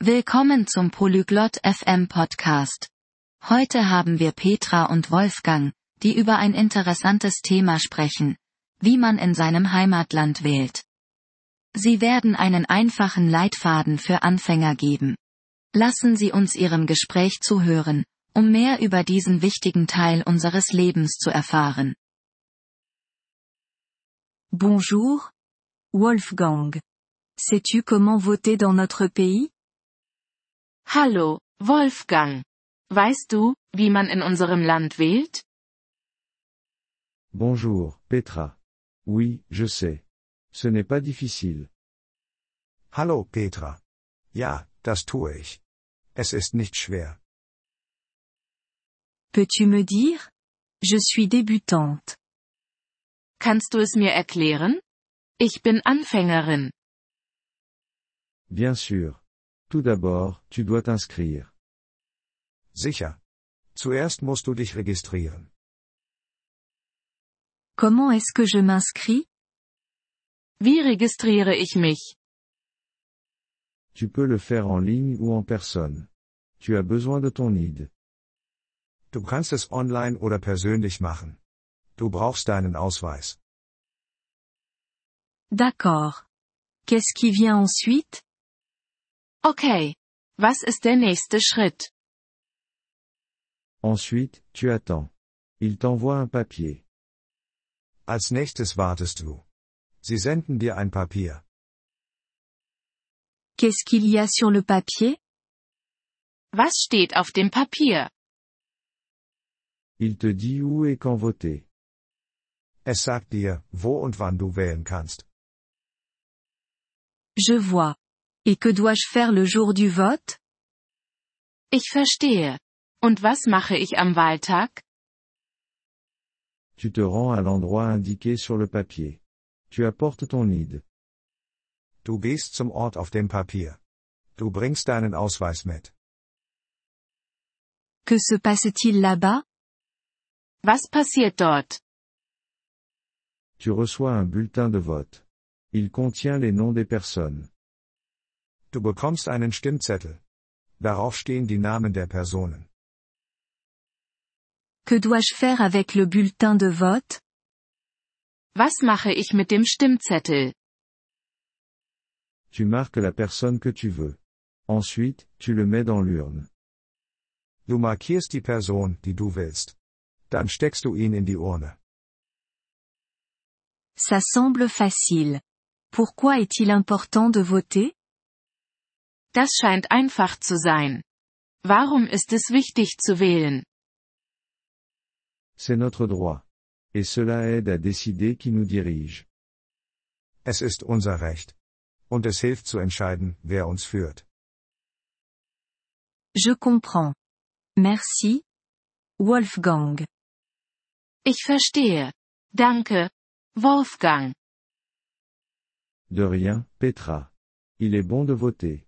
Willkommen zum Polyglot FM Podcast. Heute haben wir Petra und Wolfgang, die über ein interessantes Thema sprechen, wie man in seinem Heimatland wählt. Sie werden einen einfachen Leitfaden für Anfänger geben. Lassen Sie uns Ihrem Gespräch zuhören, um mehr über diesen wichtigen Teil unseres Lebens zu erfahren. Bonjour. Wolfgang. Sais-tu comment voter dans notre pays? Hallo, Wolfgang. Weißt du, wie man in unserem Land wählt? Bonjour, Petra. Oui, je sais. Ce n'est pas difficile. Hallo, Petra. Ja, das tue ich. Es ist nicht schwer. Peux-tu me dire? Je suis débutante. Kannst du es mir erklären? Ich bin Anfängerin. Bien sûr. Tout d'abord, tu dois t'inscrire. Sicher. Zuerst musst du dich registrieren. Comment est-ce que je m'inscris? Wie registriere ich mich? Tu peux le faire en ligne ou en personne. Tu as besoin de ton ID. Du kannst es online oder persönlich machen. Du brauchst deinen Ausweis. D'accord. Qu'est-ce qui vient ensuite? Okay. Was ist der nächste Schritt? Ensuite, tu attends. Il t'envoie un papier. Als nächstes wartest du. Sie senden dir ein Papier. Qu'est-ce qu'il y a sur le papier? Was steht auf dem Papier? Il te dit où et quand voter. Es sagt dir, wo und wann du wählen kannst. Je vois. Et que dois-je faire le jour du vote? Ich verstehe. Und was mache ich am Wahltag? Tu te rends à l'endroit indiqué sur le papier. Tu apportes ton ID. Du gehst zum Ort auf dem Papier. Du bringst deinen Ausweis mit. Que se passe-t-il là-bas? Was passiert dort? Tu reçois un bulletin de vote. Il contient les noms des personnes. Du bekommst einen Stimmzettel. Darauf stehen die Namen der Personen. Que dois-je faire avec le bulletin de vote? Was mache ich mit dem Stimmzettel? Tu marques la personne que tu veux. Ensuite, tu le mets dans l'urne. Du markierst die Person, die du willst. Dann steckst du ihn in die Urne. Ça semble facile. Pourquoi est-il important de voter? Das scheint einfach zu sein. Warum ist es wichtig zu wählen? C'est notre droit. Et cela aide à décider qui nous dirige. Es ist unser Recht. Und es hilft zu entscheiden, wer uns führt. Je comprends. Merci. Wolfgang. Ich verstehe. Danke. Wolfgang. De rien, Petra. Il est bon de voter.